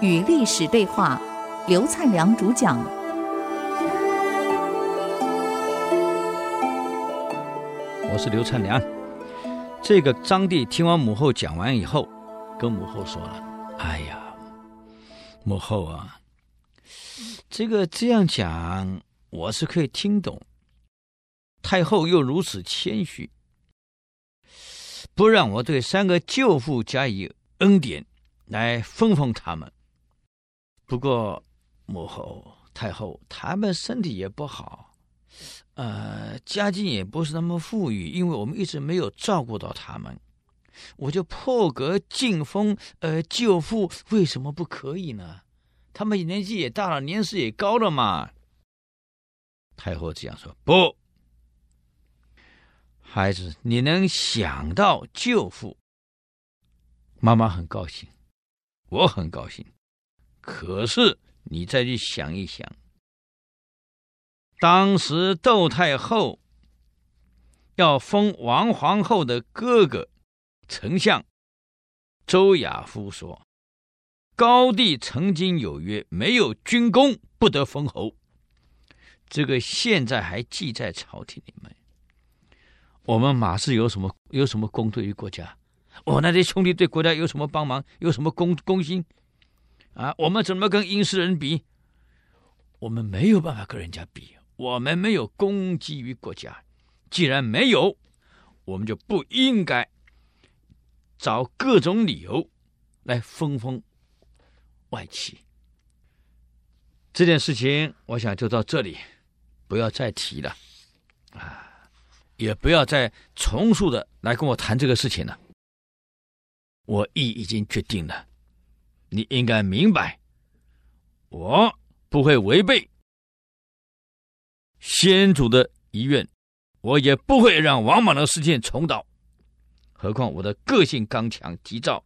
与历史对话，刘灿良主讲。我是刘灿良。这个张帝听完母后讲完以后，跟母后说了：“哎呀，母后啊，这个这样讲，我是可以听懂。太后又如此谦虚，不让我对三个舅父加以恩典，来封封他们。”不过，母后、太后他们身体也不好，呃，家境也不是那么富裕，因为我们一直没有照顾到他们，我就破格进封呃舅父，为什么不可以呢？他们年纪也大了，年事也高了嘛。太后这样说：“不，孩子，你能想到舅父，妈妈很高兴，我很高兴。”可是你再去想一想，当时窦太后要封王皇后的哥哥丞相周亚夫说：“高帝曾经有约，没有军功不得封侯。”这个现在还记在朝廷里面。我们马氏有什么有什么功对于国家？我那些兄弟对国家有什么帮忙？有什么功功心？啊，我们怎么跟阴世人比？我们没有办法跟人家比，我们没有功绩于国家。既然没有，我们就不应该找各种理由来封封外戚。这件事情，我想就到这里，不要再提了，啊，也不要再重复的来跟我谈这个事情了。我意已经决定了。你应该明白，我不会违背先祖的遗愿，我也不会让王莽的事件重蹈。何况我的个性刚强急躁，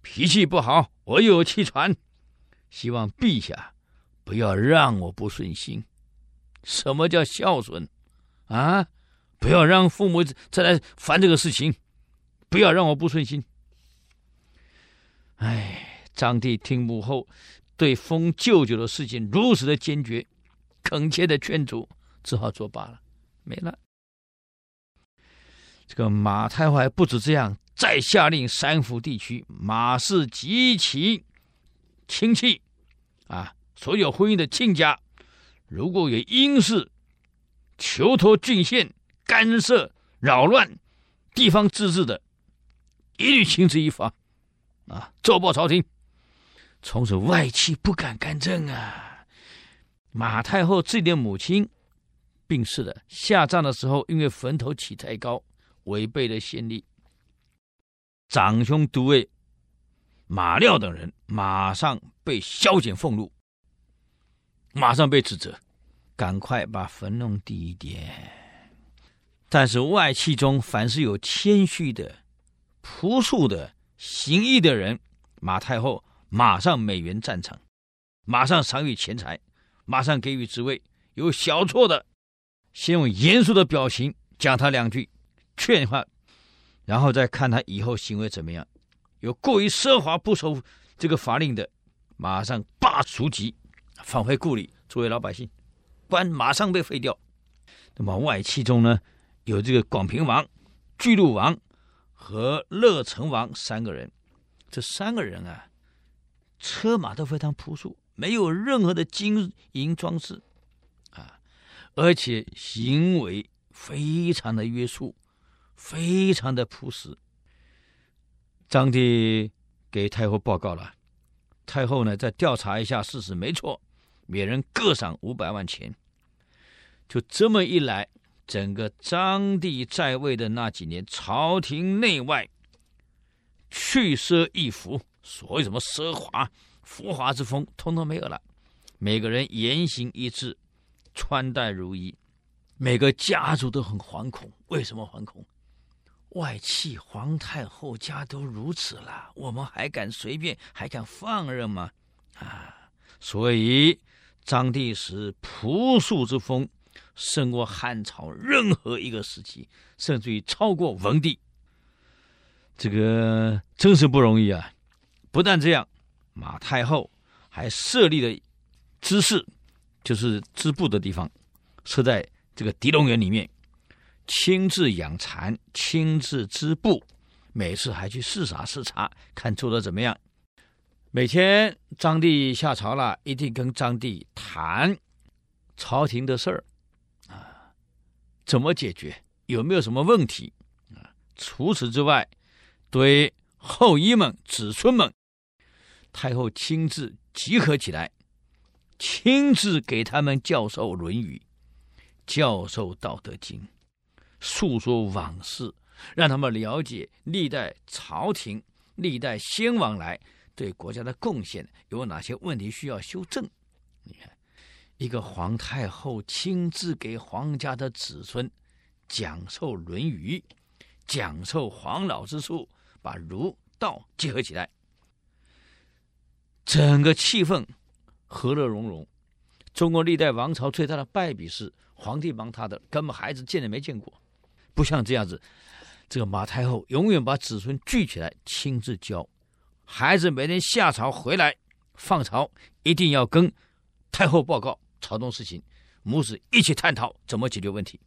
脾气不好，我又有气喘。希望陛下不要让我不顺心。什么叫孝顺？啊，不要让父母再来烦这个事情，不要让我不顺心。哎。张帝听母后对封舅舅的事情如此的坚决，恳切的劝阻，只好作罢了，没了。这个马太后还不止这样，再下令三府地区马氏及其亲戚啊，所有婚姻的亲家，如果有阴事求托郡县干涉扰乱地方自治的，一律绳之以法啊，奏报朝廷。从此外戚不敢干政啊！马太后自己的母亲病逝了，下葬的时候因为坟头起太高，违背了先例。长兄都尉马廖等人马上被削减俸禄，马上被指责，赶快把坟弄低一点。但是外戚中凡是有谦虚的、朴素的、行义的人，马太后。马上美元赞成，马上赏予钱财，马上给予职位。有小错的，先用严肃的表情讲他两句，劝他，然后再看他以后行为怎么样。有过于奢华不守这个法令的，马上罢黜籍，返回故里作为老百姓，官马上被废掉。那么外戚中呢，有这个广平王、巨鹿王和乐成王三个人，这三个人啊。车马都非常朴素，没有任何的金银装饰，啊，而且行为非常的约束，非常的朴实。张帝给太后报告了，太后呢再调查一下事实，没错，每人各赏五百万钱。就这么一来，整个张帝在位的那几年，朝廷内外去奢易服。所谓什么奢华、浮华之风，通通没有了。每个人言行一致，穿戴如一，每个家族都很惶恐。为什么惶恐？外戚皇太后家都如此了，我们还敢随便，还敢放任吗？啊！所以张帝时朴素之风，胜过汉朝任何一个时期，甚至于超过文帝。这个真是不容易啊！不但这样，马太后还设立了织室，就是织布的地方，设在这个狄龙园里面，亲自养蚕，亲自织布，每次还去视察视察，看做的怎么样。每天张帝下朝了，一定跟张帝谈朝廷的事儿，怎么解决，有没有什么问题啊？除此之外，对后裔们、子孙们，太后亲自集合起来，亲自给他们教授《论语》，教授《道德经》，诉说往事，让他们了解历代朝廷、历代先王来对国家的贡献有哪些问题需要修正。你看，一个皇太后亲自给皇家的子孙讲授《论语》，讲授黄老之术。把儒道结合起来，整个气氛和乐融融。中国历代王朝最大的败笔是皇帝忙他的，根本孩子见都没见过。不像这样子，这个马太后永远把子孙聚起来，亲自教孩子。每天下朝回来，放朝一定要跟太后报告朝中事情，母子一起探讨怎么解决问题。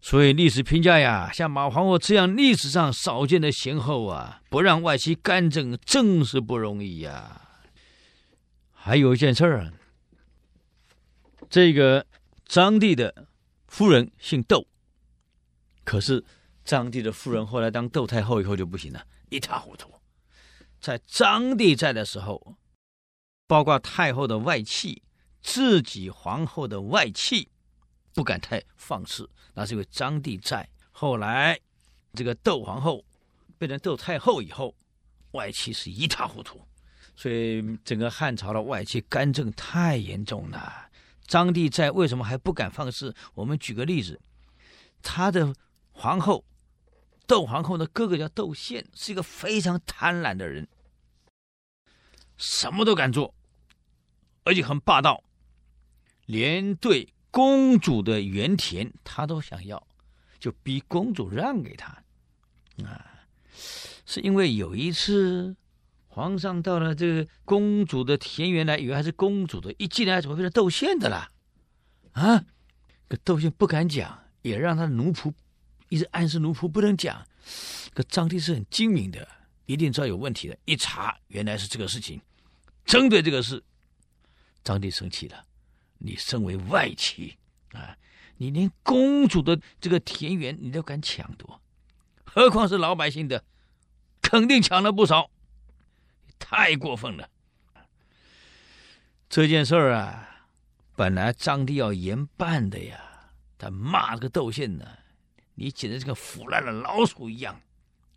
所以历史评价呀，像马皇后这样历史上少见的贤后啊，不让外戚干政，真是不容易呀。还有一件事儿啊，这个张帝的夫人姓窦，可是张帝的夫人后来当窦太后以后就不行了，一塌糊涂。在张帝在的时候，包括太后的外戚，自己皇后的外戚。不敢太放肆，那是因为张帝在。后来，这个窦皇后变成窦太后以后，外戚是一塌糊涂，所以整个汉朝的外戚干政太严重了。张帝在，为什么还不敢放肆？我们举个例子，他的皇后窦皇后的哥哥叫窦宪，是一个非常贪婪的人，什么都敢做，而且很霸道，连对。公主的原田，他都想要，就逼公主让给他。啊，是因为有一次，皇上到了这个公主的田园来，以为还是公主的，一进来怎么变成窦宪的了？啊，可窦宪不敢讲，也让他奴仆一直暗示奴仆不能讲。可张帝是很精明的，一定知道有问题的。一查，原来是这个事情。针对这个事，张帝生气了。你身为外戚啊，你连公主的这个田园你都敢抢夺，何况是老百姓的，肯定抢了不少，太过分了。这件事儿啊，本来张帝要严办的呀，他骂这个窦宪呢，你简直是个腐烂的老鼠一样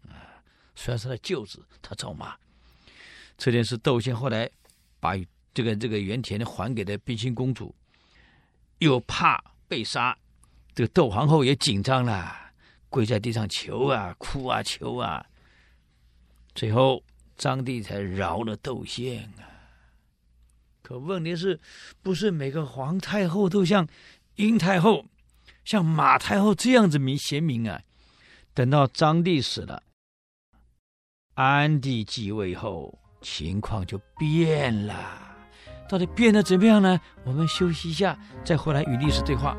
啊！虽然是他舅子，他照骂。这件事，窦宪后来把。这个这个原田还给了冰心公主，又怕被杀，这个窦皇后也紧张了，跪在地上求啊，哭啊，求啊，最后张帝才饶了窦宪啊。可问题是，不是每个皇太后都像英太后、像马太后这样子明贤明啊？等到张帝死了，安帝继位后，情况就变了。到底变得怎么样呢？我们休息一下，再回来与历史对话。